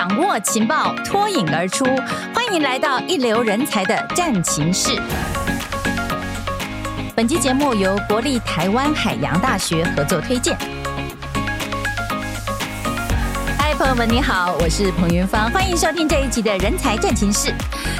掌握情报，脱颖而出。欢迎来到一流人才的战情室。本期节目由国立台湾海洋大学合作推荐。嗨，朋友们，你好，我是彭云芳，欢迎收听这一集的人才战情室。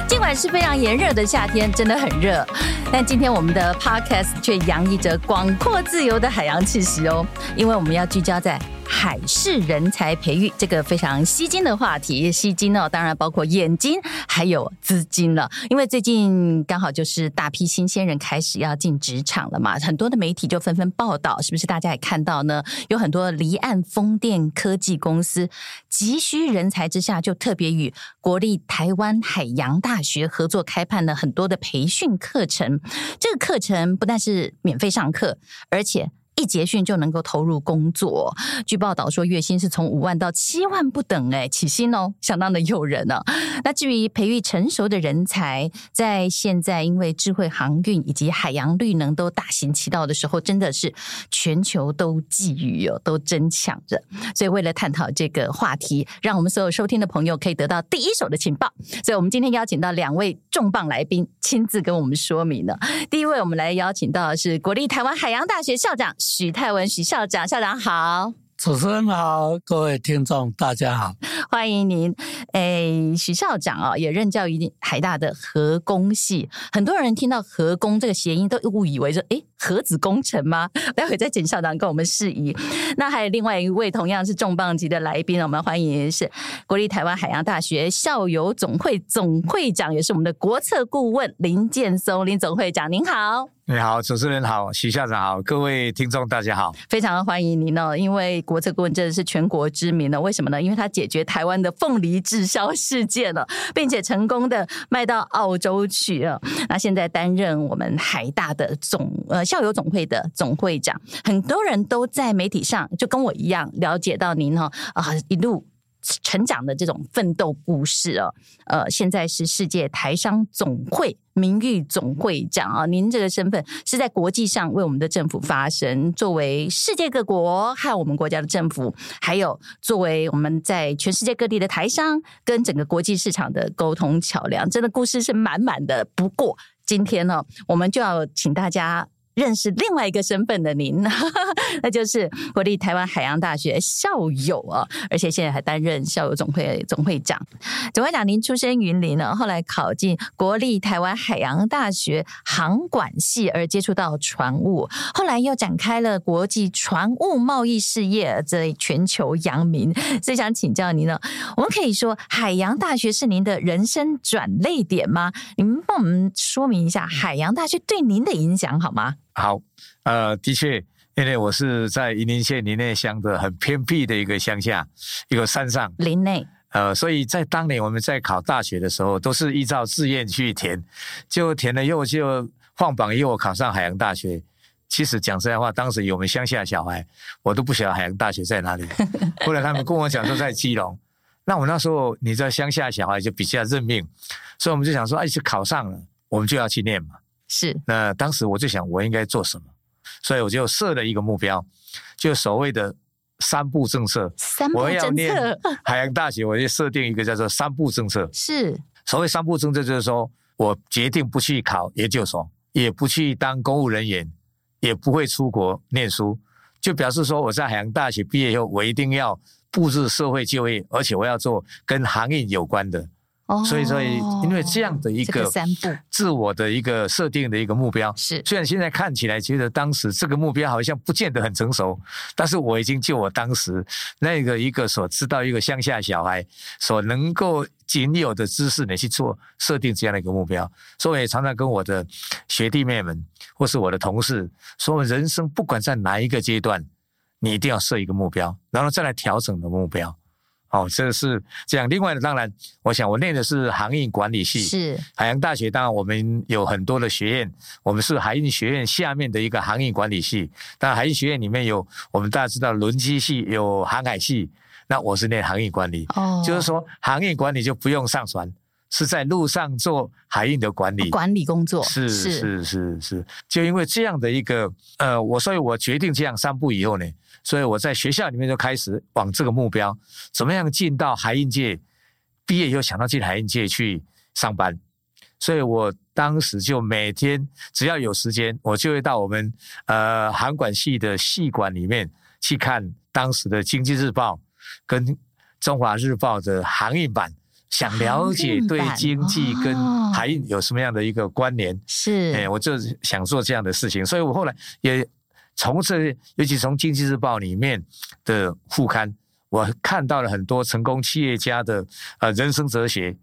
尽管是非常炎热的夏天，真的很热，但今天我们的 podcast 却洋溢着广阔自由的海洋气息哦，因为我们要聚焦在。海事人才培育这个非常吸睛的话题，吸睛呢，当然包括眼睛还有资金了。因为最近刚好就是大批新鲜人开始要进职场了嘛，很多的媒体就纷纷报道，是不是大家也看到呢？有很多离岸风电科技公司急需人才之下，就特别与国立台湾海洋大学合作开办了很多的培训课程。这个课程不但是免费上课，而且。一结训就能够投入工作，据报道说月薪是从五万到七万不等，哎，起薪哦，相当的诱人呢、啊。那至于培育成熟的人才，在现在因为智慧航运以及海洋绿能都大行其道的时候，真的是全球都觊觎哦，都争抢着。所以为了探讨这个话题，让我们所有收听的朋友可以得到第一手的情报，所以我们今天邀请到两位重磅来宾，亲自跟我们说明了。第一位，我们来邀请到的是国立台湾海洋大学校长。许泰文许校长，校长好。主持人好，各位听众大家好，欢迎您。诶，许校长哦，也任教于海大的核工系。很多人听到核工这个谐音，都误以为说，诶，核子工程吗？待会再请校长跟我们示意。那还有另外一位同样是重磅级的来宾，我们欢迎是国立台湾海洋大学校友总会总会长，也是我们的国策顾问林建松林总会长，您好。你好，主持人好，许校长好，各位听众大家好，非常欢迎您哦。因为国策顾问真的是全国知名的，为什么呢？因为他解决台湾的凤梨滞销事件了，并且成功的卖到澳洲去了。那现在担任我们海大的总呃校友总会的总会长，很多人都在媒体上就跟我一样了解到您哈啊一路。成长的这种奋斗故事哦，呃，现在是世界台商总会名誉总会长啊，您这个身份是在国际上为我们的政府发声，作为世界各国和我们国家的政府，还有作为我们在全世界各地的台商跟整个国际市场的沟通桥梁，真的故事是满满的。不过今天呢，我们就要请大家。认识另外一个身份的您，那就是国立台湾海洋大学校友啊，而且现在还担任校友总会总会长。总会长，您出身云林呢，后来考进国立台湾海洋大学航管系，而接触到船务，后来又展开了国际船务贸易事业，在全球扬名。所以想请教您呢，我们可以说海洋大学是您的人生转捩点吗？您帮我们说明一下海洋大学对您的影响好吗？好，呃，的确，因为我是在云林县林内乡的很偏僻的一个乡下，一个山上林内，呃，所以在当年我们在考大学的时候，都是依照志愿去填，就填了以后就放榜以后考上海洋大学。其实讲实在话，当时有我们乡下小孩，我都不晓得海洋大学在哪里。后来他们跟我讲说在基隆，那我那时候你知道乡下小孩就比较认命，所以我们就想说，哎，是考上了，我们就要去念嘛。是，那当时我就想，我应该做什么？所以我就设了一个目标，就所谓的三步政策。三步政策，我要念海洋大学，我就设定一个叫做三步政策。是，所谓三步政策，就是说我决定不去考研究所，也不去当公务人员，也不会出国念书，就表示说我在海洋大学毕业以后，我一定要布置社会就业，而且我要做跟航运有关的。所以，所以，因为这样的一个自我的一个设定的一个目标，是虽然现在看起来觉得当时这个目标好像不见得很成熟，但是我已经就我当时那个一个所知道一个乡下小孩所能够仅有的知识呢去做设定这样的一个目标，所以我也常常跟我的学弟妹们或是我的同事说，人生不管在哪一个阶段，你一定要设一个目标，然后再来调整的目标。哦，这是这样。另外呢，当然，我想我念的是航运管理系，是海洋大学。当然，我们有很多的学院，我们是海运学院下面的一个航运管理系。当然，海运学院里面有我们大家知道轮机系，有航海系。那我是念航运管理，哦，就是说航运管理就不用上船，是在路上做海运的管理管理工作。是是是是是，就因为这样的一个呃，我所以我决定这样三步以后呢。所以我在学校里面就开始往这个目标，怎么样进到海运界毕业以后想到进海运界去上班，所以我当时就每天只要有时间，我就会到我们呃航管系的系馆里面去看当时的《经济日报》跟《中华日报》的航运版，想了解对经济跟海运有什么样的一个关联。是，哎，我就想做这样的事情，所以我后来也从这，尤其从《经济日报》里面的副刊。我看到了很多成功企业家的呃人生哲学，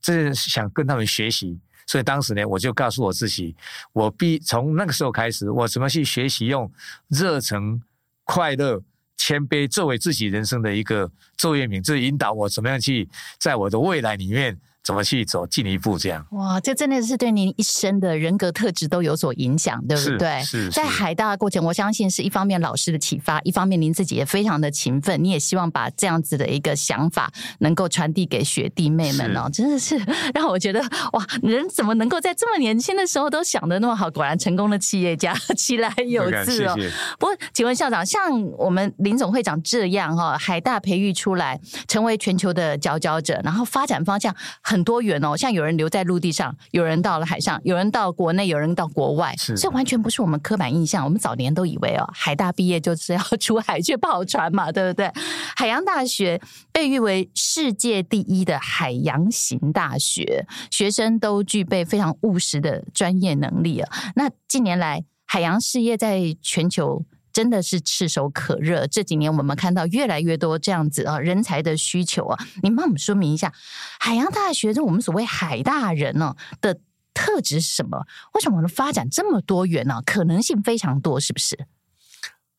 这是想跟他们学习，所以当时呢，我就告诉我自己，我必从那个时候开始，我怎么去学习用热忱、快乐、谦卑作为自己人生的一个座右铭，这引导我怎么样去在我的未来里面。怎么去走进一步这样？哇，这真的是对您一生的人格特质都有所影响，对不对？是。是在海大的过程，我相信是一方面老师的启发，一方面您自己也非常的勤奋，你也希望把这样子的一个想法能够传递给学弟妹们哦，真的是让我觉得哇，人怎么能够在这么年轻的时候都想得那么好？果然成功的企业家起来有志哦。谢谢。不过，请问校长，像我们林总会长这样哈，海大培育出来成为全球的佼佼者，然后发展方向很。很多元哦，像有人留在陆地上，有人到了海上，有人到国内，有人到国外，是这完全不是我们刻板印象。我们早年都以为哦，海大毕业就是要出海去跑船嘛，对不对？海洋大学被誉为世界第一的海洋型大学，学生都具备非常务实的专业能力啊。那近年来，海洋事业在全球。真的是炙手可热。这几年我们看到越来越多这样子啊人才的需求啊，您帮我们说明一下，海洋大学就我们所谓海大人呢的特质是什么？为什么我们发展这么多元呢？可能性非常多，是不是？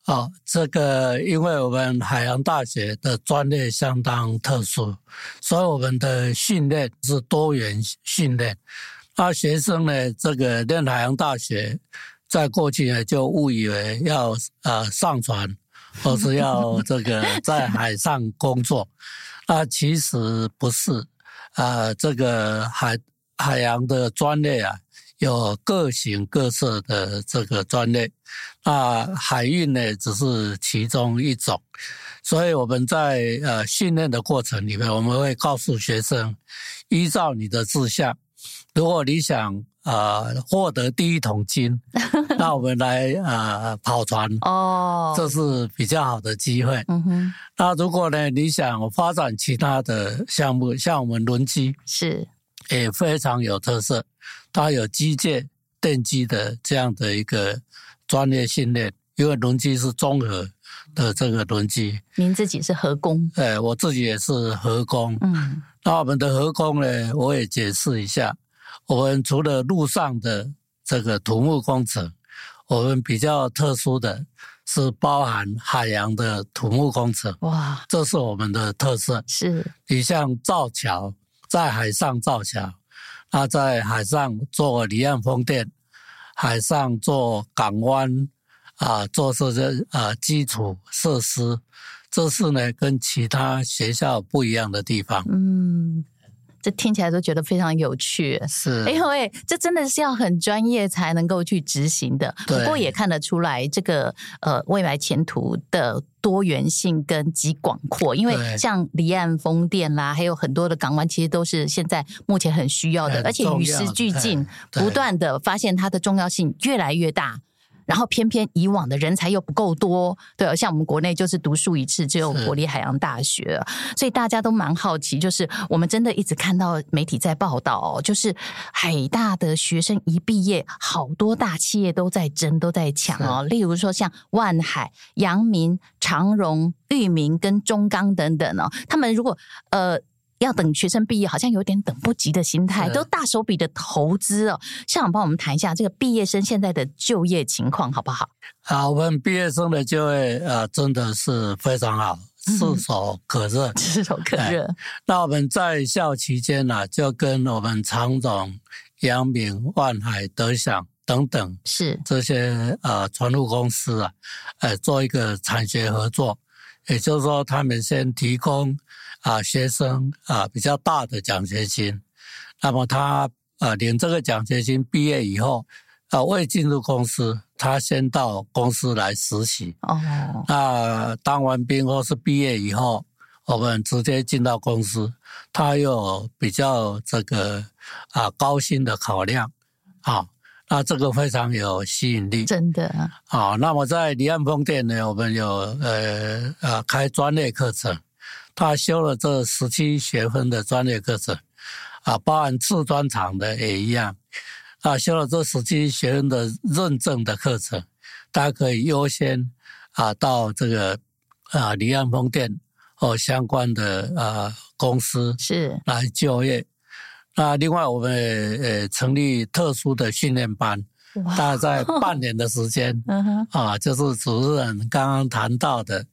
哦，这个因为我们海洋大学的专业相当特殊，所以我们的训练是多元训练。那学生呢，这个念海洋大学。在过去呢，就误以为要呃上船，或是要这个在海上工作，啊，其实不是，啊，这个海海洋的专业啊，有各形各色的这个专业，那海运呢，只是其中一种，所以我们在呃训练的过程里面，我们会告诉学生，依照你的志向，如果你想。啊、呃，获得第一桶金，那我们来啊、呃、跑船哦，这是比较好的机会。嗯哼，那如果呢，你想发展其他的项目，像我们轮机是也非常有特色，它有机械、电机的这样的一个专业训练，因为轮机是综合的这个轮机。您自己是合工？哎，我自己也是合工。嗯，那我们的河工呢，我也解释一下。我们除了陆上的这个土木工程，我们比较特殊的是包含海洋的土木工程。哇，这是我们的特色。是，你像造桥，在海上造桥，那在海上做离岸风电，海上做港湾啊，做这些啊基础设施，这是呢跟其他学校不一样的地方。嗯。这听起来都觉得非常有趣，是，哎呦喂这真的是要很专业才能够去执行的。不过也看得出来，这个呃未来前途的多元性跟极广阔。因为像离岸风电啦，还有很多的港湾，其实都是现在目前很需要的，而且与时俱进，不断的发现它的重要性越来越大。然后偏偏以往的人才又不够多，对，像我们国内就是独树一帜，只有国立海洋大学，所以大家都蛮好奇，就是我们真的一直看到媒体在报道，就是海大的学生一毕业，好多大企业都在争，都在抢哦，例如说像万海、阳明、长荣、裕民跟中钢等等哦，他们如果呃。要等学生毕业，好像有点等不及的心态，都大手笔的投资哦。校长帮我们谈一下这个毕业生现在的就业情况，好不好？好，我们毕业生的就业啊，真的是非常好，炙手可热，炙手可热。那我们在校期间呢、啊，就跟我们长荣、阳明、万海、德享等等是这些呃船务公司啊，呃，做一个产学合作，也就是说，他们先提供。啊，学生啊比较大的奖学金，那么他啊领这个奖学金毕业以后，啊未进入公司，他先到公司来实习。哦，那当完兵或是毕业以后，我们直接进到公司，他有比较这个啊高薪的考量啊，那这个非常有吸引力，真的啊。那么在离岸风电呢，我们有呃呃开专业课程，他修了这十七学分的专业课程啊，包含次专厂的也一样啊，修了这十七学分的认证的课程，大家可以优先啊到这个啊离岸风电。或相关的啊公司是来就业，那另外我们呃成立特殊的训练班，大概半年的时间，啊，就是主持人刚刚谈到的，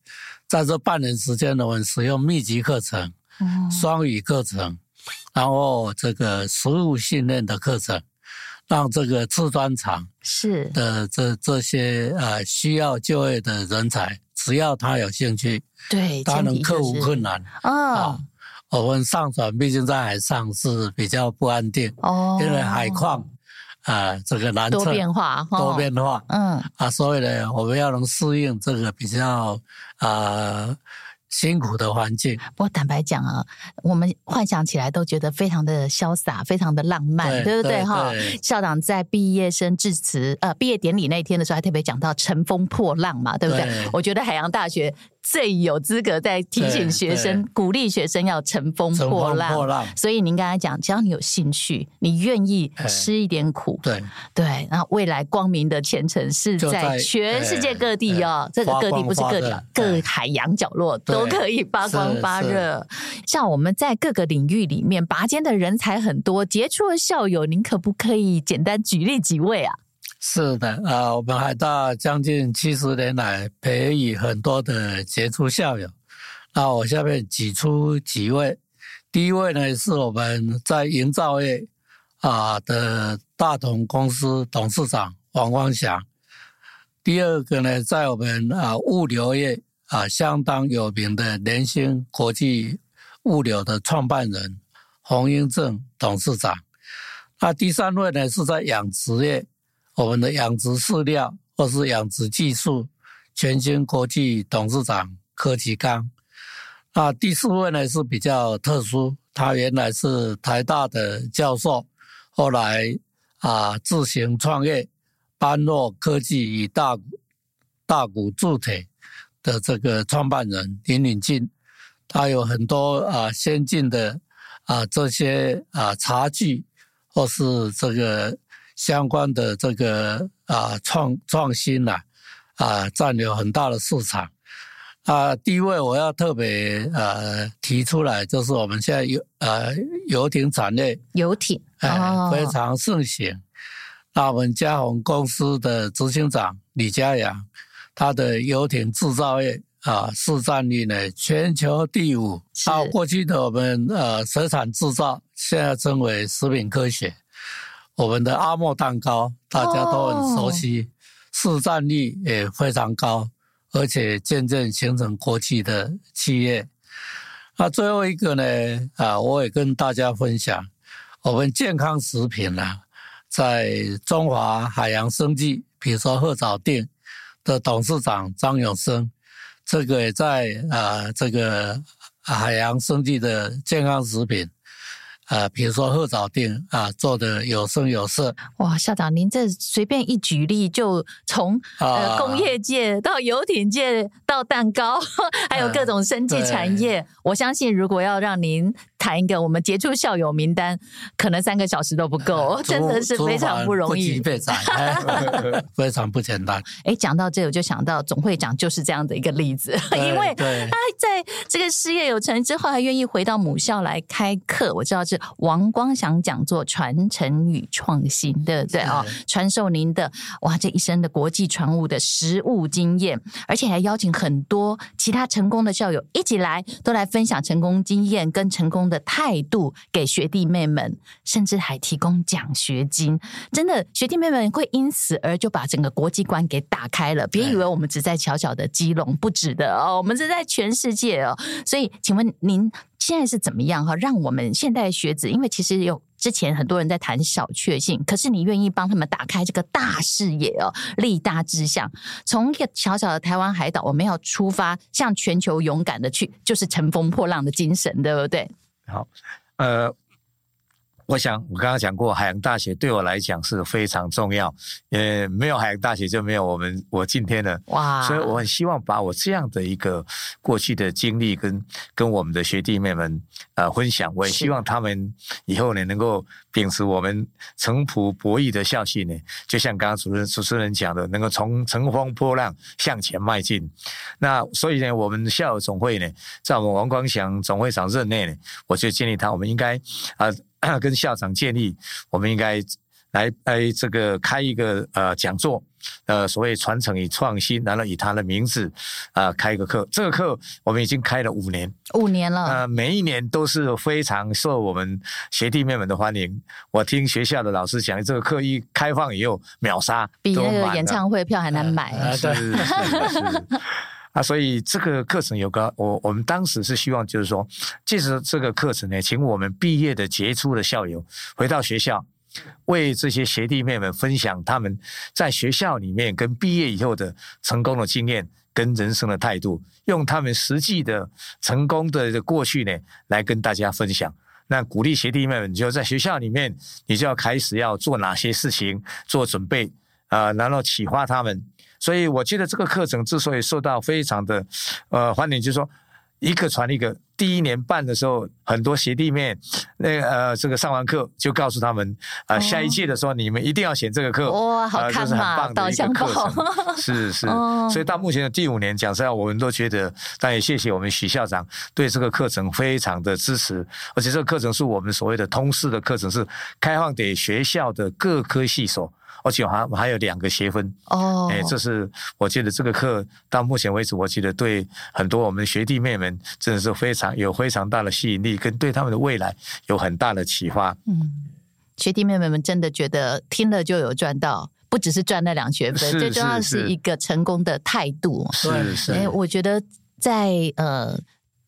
在这半年时间呢，我们使用密集课程、双语课程，然后这个实务训练的课程，让这个制砖厂是。的这这些呃需要就业的人才。只要他有兴趣，对，他能克服困难。啊、哦。我们上船毕竟在海上是比较不安定哦，因为海况啊、呃，这个难测，多变化，多变化，嗯啊，所以呢，我们要能适应这个比较啊。呃辛苦的环境，不过坦白讲啊，我们幻想起来都觉得非常的潇洒，非常的浪漫，对，对不对？哈，校长在毕业生致辞呃毕业典礼那天的时候，还特别讲到乘风破浪嘛，对不对？对，我觉得海洋大学。最有资格在提醒学生、鼓励学生要乘风破浪。破浪，所以您刚才讲，只要你有兴趣，你愿意吃一点苦，对对，然后未来光明的前程是在全世界各地哦。这个各地不是各地，各海洋角落都可以发光发热。像我们在各个领域里面拔尖的人才很多，杰出的校友，您可不可以简单举例几位啊？是的，啊，我们海大将近七十年来培育很多的杰出校友。那我下面举出几位，第一位呢是我们在营造业啊的大同公司董事长王光祥。第二个呢，在我们啊物流业啊相当有名的联兴国际物流的创办人洪英正董事长。那第三位呢是在养殖业。我们的养殖饲料或是养殖技术，全兴国际董事长柯其刚。那第四位呢是比较特殊，他原来是台大的教授，后来啊自行创业，般若科技与大大股铸铁的这个创办人林敏进，他有很多啊先进的啊这些啊茶具或是这个。相关的这个啊创创新呐啊，啊占有很大的市场啊。第一位我要特别呃提出来，就是我们现在游呃游艇产业，游艇哎、哦、非常盛行。那我们嘉鸿公司的执行长李家阳，他的游艇制造业啊市占率呢全球第五。到过去的我们呃水产制造，现在称为食品科学。我们的阿莫蛋糕大家都很熟悉，市占率也非常高，而且渐渐形成国际的企业。那最后一个呢？啊，我也跟大家分享，我们健康食品呢，在中华海洋生技，比如说鹤藻錠的董事长张永生，这个也在啊这个海洋生技的健康食品。啊，比如说鹤藻定啊，做的有声有色。哇，校长，您这随便一举例，就从呃工业界到游艇界到蛋糕，还有各种生技产业。我相信，如果要让您。谈一个我们杰出校友名单，可能三个小时都不够，真的是非常不容易，非常不简单。哎，讲到这，我就想到总会长就是这样的一个例子，因为他在这个事业有成之后，还愿意回到母校来开课。我知道是王光祥讲座传承与创新，对不对啊？传授您的哇这一生的国际船务的实务经验，而且还邀请很多其他成功的校友一起来，都来分享成功经验跟成功的态度给学弟妹们，甚至还提供奖学金。真的，学弟妹们会因此而就把整个国际观给打开了。别以为我们只在小小的基隆，不止的哦，我们是在全世界哦。所以，请问您现在是怎么样哈？让我们现代学子，因为其实有之前很多人在谈小确幸，可是你愿意帮他们打开这个大视野哦，立大志向，从一个小小的台湾海岛，我们要出发，向全球勇敢的去，就是乘风破浪的精神，对不对？好，呃。我想，我刚刚讲过，海洋大学对我来讲是非常重要。呃，没有海洋大学，就没有我们我今天的哇。所以我很希望把我这样的一个过去的经历跟跟我们的学弟妹们呃分享。我也希望他们以后呢能够秉持我们诚朴博弈的校训呢，就像刚刚主任主持人讲的，能够从乘风破浪向前迈进。那所以呢，我们校友总会呢，在我们王光祥总会长任内呢，我就建议他，我们应该啊。呃 跟校长建议，我们应该来来这个开一个呃讲座，呃所谓传承与创新，然后以他的名字啊、呃、开一个课。这个课我们已经开了五年，五年了。呃，每一年都是非常受我们学弟妹们的欢迎。我听学校的老师讲，这个课一开放以后秒杀，比那个演唱会票还难买。呃、是是是。啊，所以这个课程有个我，我们当时是希望，就是说，借着这个课程呢，请我们毕业的杰出的校友回到学校，为这些学弟妹们分享他们在学校里面跟毕业以后的成功的经验跟人生的态度，用他们实际的成功的过去呢，来跟大家分享。那鼓励学弟妹们就在学校里面，你就要开始要做哪些事情做准备啊，然后启发他们。所以我觉得这个课程之所以受到非常的呃欢迎，就是说一个传一个。第一年办的时候，很多学弟妹那个、呃这个上完课就告诉他们啊、呃，下一届的时候你们一定要选这个课，哇，好看嘛，呃就是、很棒的一个课程，是是。所以到目前的第五年，讲实在，我们都觉得，但也谢谢我们许校长对这个课程非常的支持，而且这个课程是我们所谓的通识的课程，是开放给学校的各科系所。而且还还有两个学分哦，哎，这是我觉得这个课到目前为止，我觉得对很多我们学弟妹们真的是非常有非常大的吸引力，跟对他们的未来有很大的启发。嗯，学弟妹们真的觉得听了就有赚到，不只是赚那两学分，最重要的是一个成功的态度。是是，哎，我觉得在呃。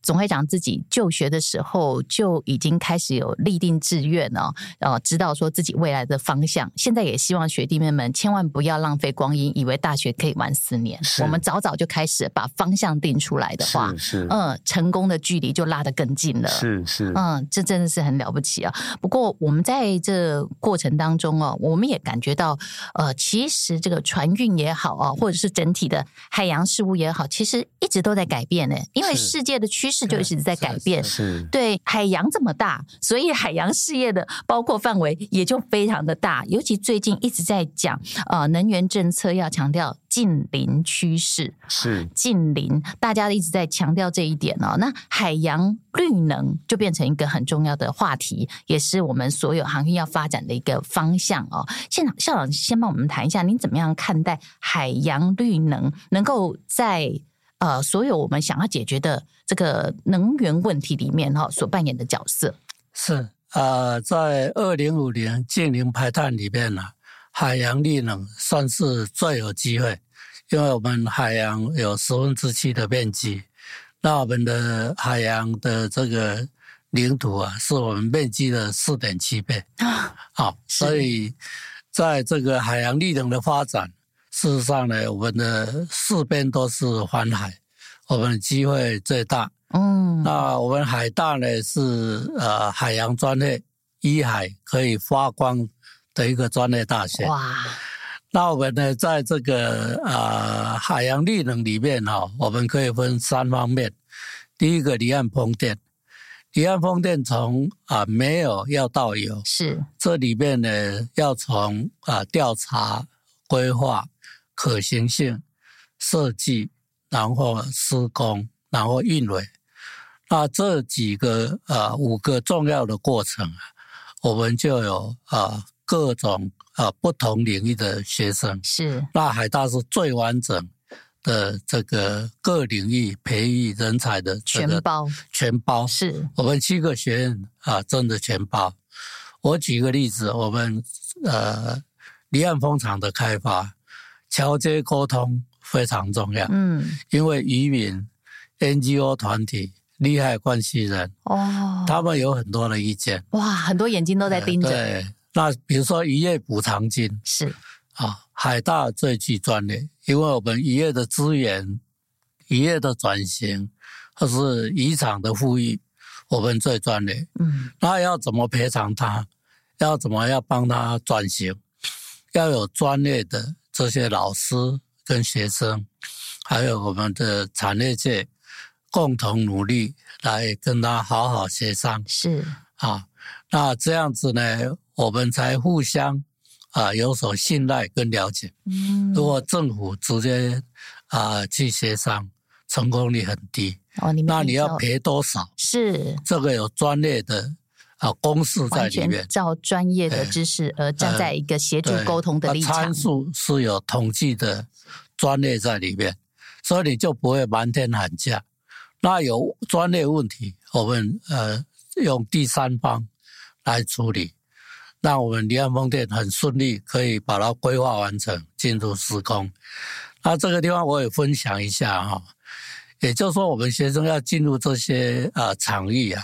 总会长自己就学的时候就已经开始有立定志愿哦，呃，知道说自己未来的方向。现在也希望学弟妹们千万不要浪费光阴，以为大学可以玩四年。我们早早就开始把方向定出来的话，是嗯，成功的距离就拉得更近了。是是，嗯，这真的是很了不起啊。不过我们在这过程当中哦，我们也感觉到，呃，其实这个船运也好啊，或者是整体的海洋事务也好，其实一直都在改变呢。因为世界的趋势。是就一直在改变，是对海洋这么大，所以海洋事业的包括范围也就非常的大。尤其最近一直在讲，呃，能源政策要强调近邻趋势，是近邻，大家一直在强调这一点哦。那海洋绿能就变成一个很重要的话题，也是我们所有行业要发展的一个方向哦。现场校长先帮我们谈一下，您怎么样看待海洋绿能能够在？呃，所有我们想要解决的这个能源问题里面哈，所扮演的角色是呃，在二零五零净零排碳里面呢，海洋绿能算是最有机会，因为我们海洋有十分之七的面积，那我们的海洋的这个领土啊，是我们面积的四点七倍啊，好，所以在这个海洋绿能的发展。事实上呢，我们的四边都是环海，我们的机会最大。嗯，那我们海大呢是呃海洋专业，一海可以发光的一个专业大学。哇，那我们呢在这个呃海洋绿能里面哈，我们可以分三方面。第一个离岸风电，离岸风电从啊没有要到有，是这里面呢要从啊调查规划。可行性设计，然后施工，然后运维，那这几个呃五个重要的过程啊，我们就有啊各种啊不同领域的学生。是。那海大是最完整的这个各领域培育人才的全包，全包。是。我们七个学院啊，真的全包。我举个例子，我们呃离岸风场的开发。桥接沟通非常重要，嗯，因为渔民、NGO 团体利害关系人哦，他们有很多的意见。哇，很多眼睛都在盯着。对，那比如说渔业补偿金是啊，海大最具专业，因为我们渔业的资源、渔业的转型或是渔场的富裕，我们最专业。嗯，那要怎么赔偿他？要怎么要帮他转型？要有专业的这些老师跟学生，还有我们的产业界共同努力来跟他好好协商。是啊，那这样子呢，我们才互相啊有所信赖跟了解。嗯，如果政府直接啊去协商，成功率很低。哦，你那你要赔多少？是这个有专业的。啊，公式在里面，照专业的知识而站在一个协助沟通的立场。参数是有统计的专业在里面，所以你就不会瞒天喊价。那有专业问题，我们呃用第三方来处理，那我们离岸风电很顺利，可以把它规划完成，进入施工。那这个地方我也分享一下哈，也就是说，我们学生要进入这些啊场域啊。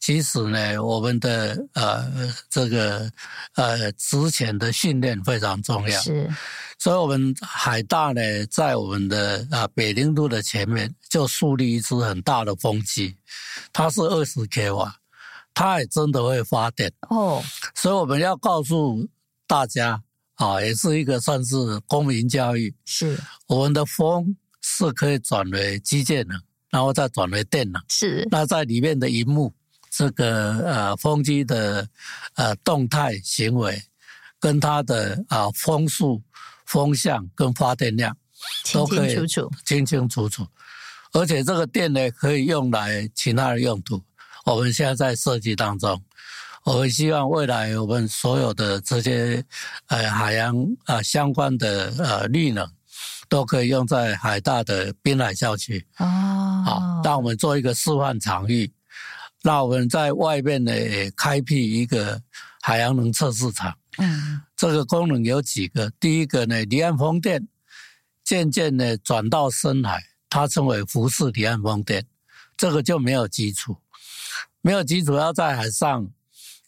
其实呢，我们的呃这个呃之前的训练非常重要。是，所以我们海大呢，在我们的啊北陵路的前面就树立一支很大的风机，它是二十 k 瓦，它也真的会发电哦。所以我们要告诉大家啊，也是一个算是公民教育。是，我们的风是可以转为机械能，然后再转为电能。是，那在里面的荧幕。这个呃风机的呃动态行为，跟它的啊风速、风向跟发电量都可以清清楚楚、清清楚楚，而且这个电呢可以用来其他的用途。我们现在在设计当中，我们希望未来我们所有的这些呃海洋啊相关的呃绿能，都可以用在海大的滨海校区哦，好，让我们做一个示范场域。那我们在外面呢，也开辟一个海洋能测试场。嗯，这个功能有几个。第一个呢，离岸风电渐渐呢转到深海，它称为浮式离岸风电，这个就没有基础，没有基础要在海上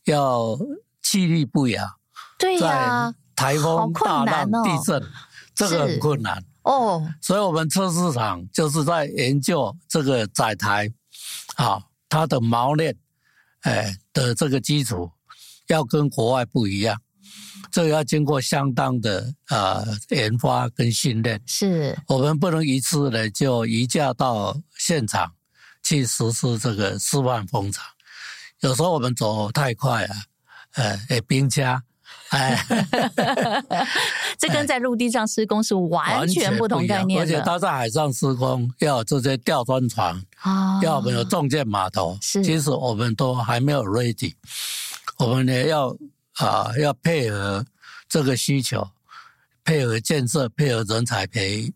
要气力不雅。对呀，在台风、大浪、地震，这个很困难哦。所以我们测试场就是在研究这个载台啊。它的锚链，哎的这个基础要跟国外不一样，这个要经过相当的呃研发跟训练。是，我们不能一次呢就移驾到现场去实施这个示范风场。有时候我们走太快啊，呃，哎，冰加。哎，这跟在陆地上施工是完全不同概念，而且他在海上施工要有这些吊装船，哦，要我们有重建码头，是，其实我们都还没有 ready，我们呢要啊要配合这个需求，配合建设，配合人才培育。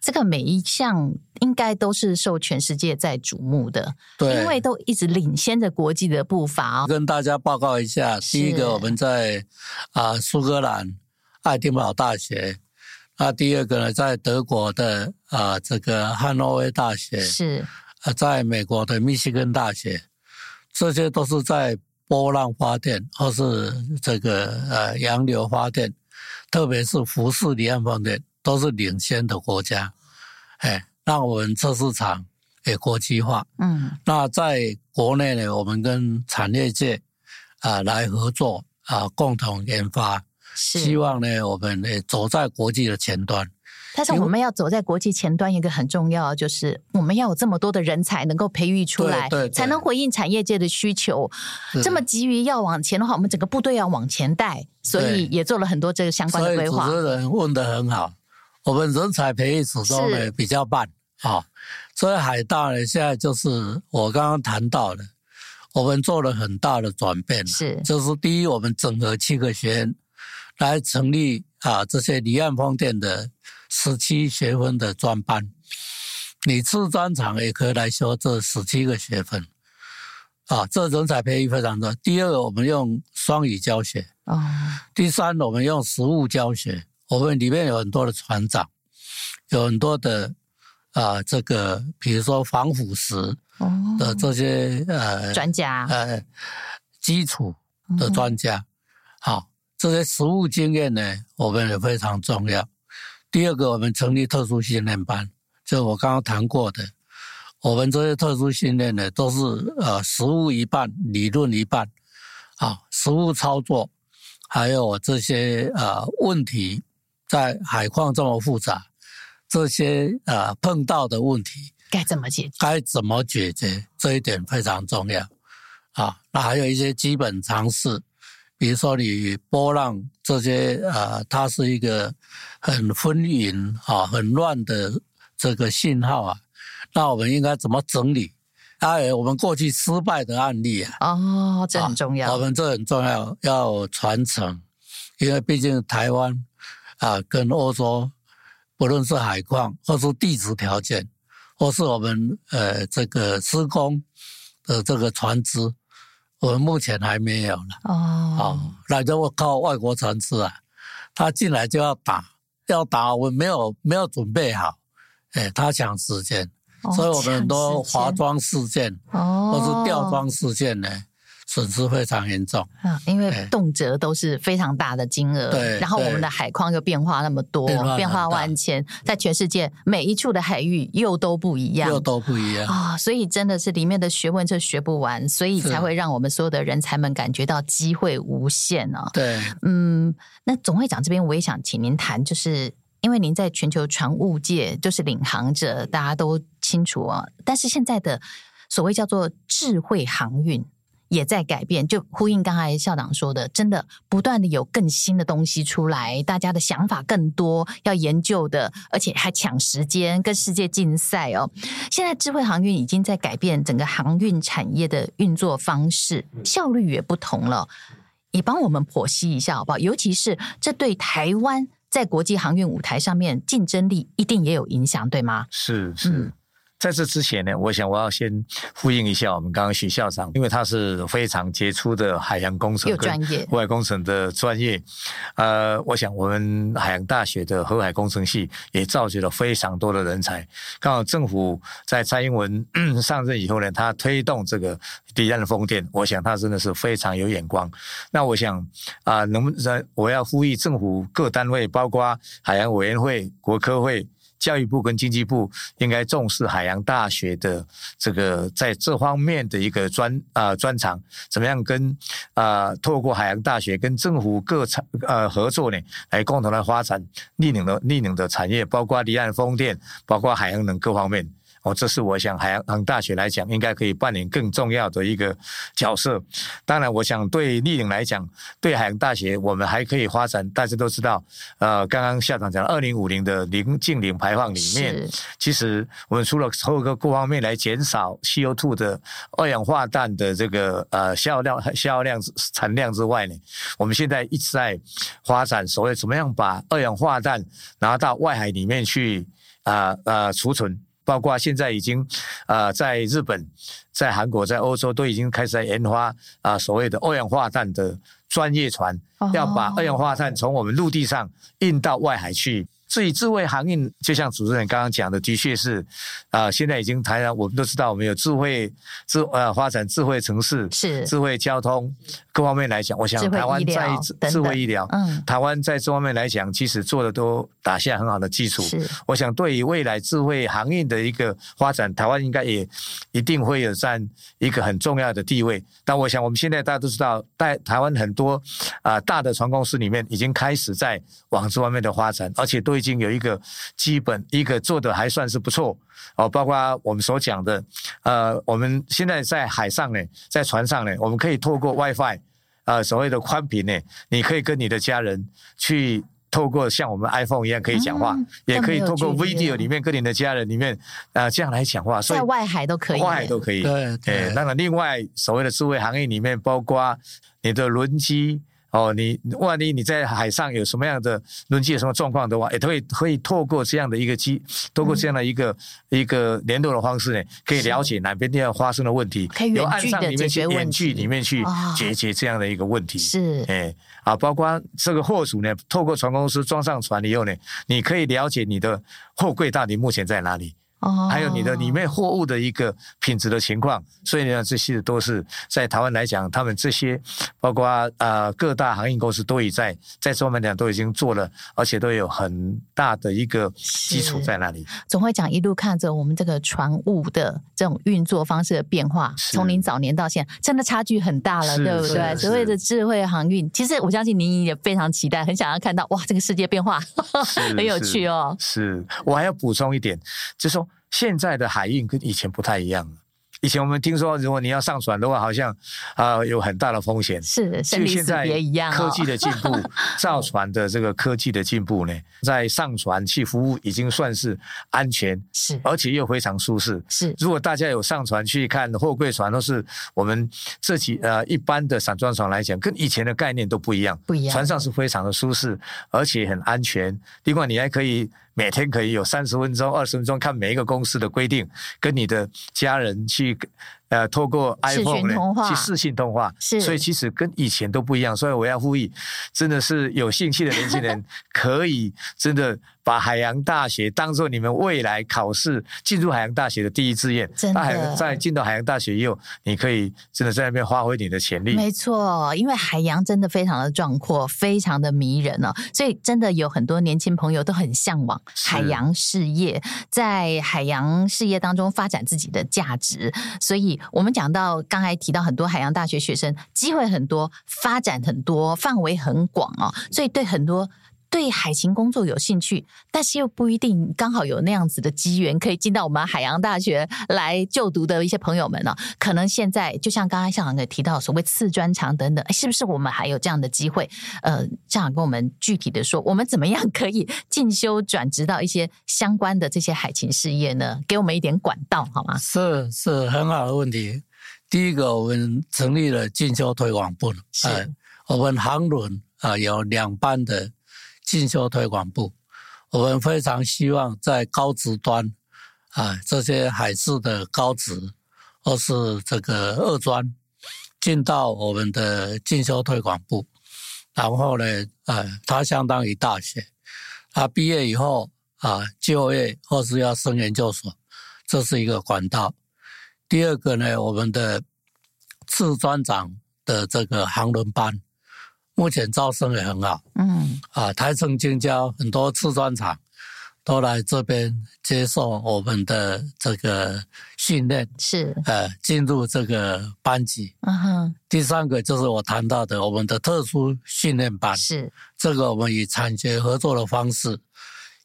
这个每一项应该都是受全世界在瞩目的，对，因为都一直领先着国际的步伐。跟大家报告一下，第一个我们在啊苏格兰爱丁堡大学，那第二个呢在德国的啊这个汉诺威大学，是啊在美国的密西根大学，这些都是在波浪发电或是这个呃洋流发电，特别是浮式离岸风电。都是领先的国家，哎，那我们测试场也国际化。嗯，那在国内呢，我们跟产业界啊、呃、来合作啊、呃，共同研发，希望呢我们呢走在国际的前端。但是我们要走在国际前端，一个很重要就是我们要有这么多的人才能够培育出来，对对对，才能回应产业界的需求。这么急于要往前的话，我们整个部队要往前带，所以也做了很多这个相关的规划。主持人问的很好。我们人才培育始终呢比较慢啊，所以海大呢现在就是我刚刚谈到的，我们做了很大的转变，是。就是第一，我们整合七个学院来成立啊这些离岸风电的十七学分的专班，你次专长也可以来修这十七个学分啊，这人才培育非常多。第二，我们用双语教学。哦，第三，我们用实物教学。我们里面有很多的船长，有很多的啊，这个比如说防腐蚀的这些、哦、呃专家。呃基础的专家，好、嗯，这些实务经验呢，我们也非常重要。第二个，我们成立特殊训练班，就我刚刚谈过的，我们这些特殊训练呢，都是呃实务一半，理论一半，啊，实务操作，还有这些呃问题，在海况这么复杂，这些呃碰到的问题该怎么解决？该怎么解决？这一点非常重要，啊，那还有一些基本常识。比如说，你波浪这些啊，它是一个很纷纭啊、很乱的这个信号啊，那我们应该怎么整理？还有我们过去失败的案例啊，哦，这很重要。我们这很重要，要传承，因为毕竟台湾啊，跟欧洲不论是海况，或是地质条件，或是我们呃这个施工的这个船只。我们目前还没有了哦，哦，那就我靠外国船只啊，他进来就要打，要打，我们没有没有准备好，哎，他抢时间，哦、所以我们很多划装事件，哦，或是吊装事件呢。损失非常严重。啊，因为动辄都是非常大的金额，对，然后我们的海况又变化那么多，变化万千，在全世界每一处的海域又都不一样，又都不一样。啊，所以真的是里面的学问就学不完，所以才会让我们所有的人才们感觉到机会无限啊。对，嗯，那总会长这边我也想请您谈，就是因为您在全球船务界就是领航者，大家都清楚啊，但是现在的所谓叫做智慧航运。也在改变，就呼应刚才校长说的，真的不断的有更新的东西出来，大家的想法更多，要研究的，而且还抢时间，跟世界竞赛哦。现在智慧航运已经在改变整个航运产业的运作方式，效率也不同了。也帮我们剖析一下好不好？尤其是这对台湾在国际航运舞台上面竞争力一定也有影响，对吗？是是。嗯在这之前呢，我想我要先呼应一下我们刚刚许校长，因为他是非常杰出的海洋工程跟户外工程的专业。呃，我想我们海洋大学的河海工程系也造就了非常多的人才。刚好政府在蔡英文 上任以后呢，他推动这个离岸风电，我想他真的是非常有眼光。那我想啊，能不能我要呼吁政府各单位，包括海洋委员会、国科会。教育部跟经济部应该重视海洋大学的这个在这方面的一个专啊专长，怎么样跟啊透过海洋大学跟政府各产呃合作呢，来共同来发展逆能的逆能的产业，包括离岸风电，包括海洋能各方面。哦，这是我想海洋大学来讲，应该可以扮演更重要的一个角色。当然，我想对立领来讲，对海洋大学，我们还可以发展。大家都知道，呃，刚刚校长讲二零五零的零净零排放里面，其实我们除了透过各方面来减少 CO2 的二氧化氮的这个呃消量、消量产量之外呢，我们现在一直在发展所谓怎么样把二氧化氮拿到外海里面去啊啊储存。包括现在已经，啊，在日本、在韩国、在欧洲都已经开始在研发啊，所谓的二氧化碳的专业船，要把二氧化碳从我们陆地上运到外海去。至于智慧航运，就像主持人刚刚讲的，的确是，啊、呃，现在已经台湾我们都知道，我们有智慧智呃发展智慧城市，是智慧交通各方面来讲，我想台湾在智慧医疗，嗯，台湾在这方面来讲，其实做的都打下很好的基础。是，我想对于未来智慧航运的一个发展，台湾应该也一定会有占一个很重要的地位。但我想我们现在大家都知道，在台湾很多啊、呃、大的船公司里面，已经开始在往这方面的发展，而且都。已经有一个基本一个做的还算是不错哦，包括我们所讲的，呃，我们现在在海上呢，在船上呢，我们可以透过 WiFi，呃，所谓的宽频呢，你可以跟你的家人去透过像我们 iPhone 一样可以讲话，嗯、也可以透过 Video 里面跟你的家人里面啊、呃、这样来讲话，所以在外海都可以，外海都可以。对，对。那么另外所谓的智慧行业里面，包括你的轮机。哦，你万一你在海上有什么样的轮机有什么状况的话，也可以可以透过这样的一个机，透过这样的一个、嗯、一个联络的方式呢，可以了解哪边地方发生的问题，由岸上里面去远距里面去解决这样的一个问题。是，哎，啊，包括这个货主呢，透过船公司装上船以后呢，你可以了解你的货柜到底目前在哪里。哦，还有你的里面货物的一个品质的情况，所以呢，这些都是在台湾来讲，他们这些包括呃各大航运公司都已在在这方面讲都已经做了，而且都有很大的一个基础在那里。总会讲一路看着我们这个船务的这种运作方式的变化，从您早年到现在，真的差距很大了，对不对？所谓的智慧航运，其实我相信您也非常期待，很想要看到哇，这个世界变化 很有趣哦。是我还要补充一点，就是说。现在的海运跟以前不太一样了。以前我们听说，如果你要上船的话，好像啊、呃、有很大的风险。是，生现在也一样。科技的进步，造船的这个科技的进步呢，在上船去服务已经算是安全，是，而且又非常舒适。是，如果大家有上船去看货柜船，都是我们这几呃一般的散装船来讲，跟以前的概念都不一样。不一样。船上是非常的舒适，而且很安全。另外，你还可以。每天可以有三十分钟、二十分钟看每一个公司的规定，跟你的家人去。呃，透过 iPhone 去视讯通话，是，所以其实跟以前都不一样。所以我要呼吁，真的是有兴趣的年轻人，可以真的把海洋大学当做你们未来考试进入海洋大学的第一志愿。真的，在进到海洋大学以后，你可以真的在那边发挥你的潜力。没错，因为海洋真的非常的壮阔，非常的迷人哦。所以真的有很多年轻朋友都很向往海洋事业，在海洋事业当中发展自己的价值。所以。我们讲到刚才提到很多海洋大学学生机会很多，发展很多，范围很广哦，所以对很多对海勤工作有兴趣，但是又不一定刚好有那样子的机缘可以进到我们海洋大学来就读的一些朋友们呢，可能现在就像刚才校长也提到所谓次专长等等，是不是我们还有这样的机会？呃，校长跟我们具体的说，我们怎么样可以进修转职到一些相关的这些海勤事业呢？给我们一点管道好吗？是是很好的问题。第一个，我们成立了进修推广部，是、呃，我们航轮啊、呃、有两班的。进修推广部，我们非常希望在高职端啊，这些海事的高职或是这个二专进到我们的进修推广部，然后呢，呃，它相当于大学，他毕业以后啊，就业或是要升研究所，这是一个管道。第二个呢，我们的次专长的这个航轮班。目前招生也很好，嗯，啊，台成经交很多次专厂都来这边接受我们的这个训练，是，呃，进入这个班级。嗯哼。第三个就是我谈到的我们的特殊训练班，是，这个我们以产学合作的方式，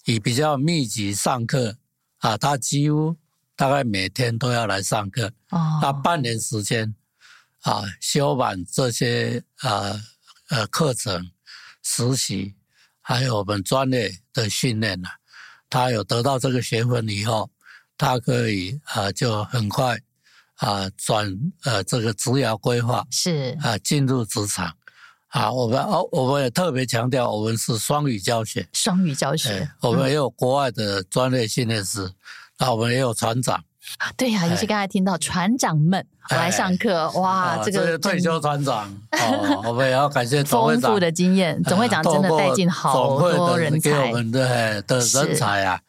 以比较密集上课，啊，他几乎大概每天都要来上课，哦，他半年时间，啊，修满这些啊。呃，课程、实习，还有我们专业的训练呢，他有得到这个学分以后，他可以啊、呃，就很快啊转呃这个职业规划是啊进入职场啊。我们哦，我们也特别强调，我们是双语教学，双语教学，我们也有国外的专业训练师，那、嗯、我们也有船长。对呀、啊，尤其刚才听到船长们来上课，哇，这个退休船长，哦，我们也要感谢总会长丰富的经验，总会长真的带进好多人才，给我们的的人才。啊，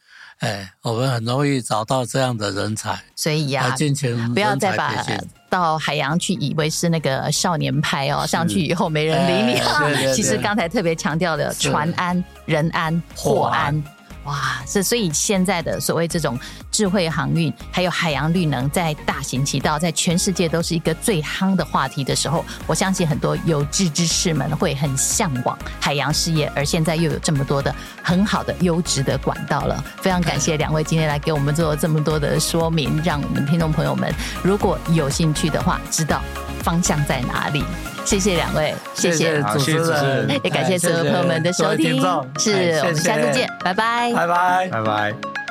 哎，我们很容易找到这样的人才，所以呀，不要再把到海洋去以为是那个少年派哦，上去以后没人理你。其实刚才特别强调的船安、人安、货安。哇，这所以现在的所谓这种智慧航运，还有海洋绿能，在大行其道，在全世界都是一个最夯的话题的时候，我相信很多有志之士们会很向往海洋事业，而现在又有这么多的很好的优质的管道了。非常感谢两位今天来给我们做这么多的说明，让我们听众朋友们如果有兴趣的话，知道方向在哪里。谢谢两位，谢谢主持人，也感谢所有朋友们的收听。是我们下次见，拜拜，拜拜，拜拜。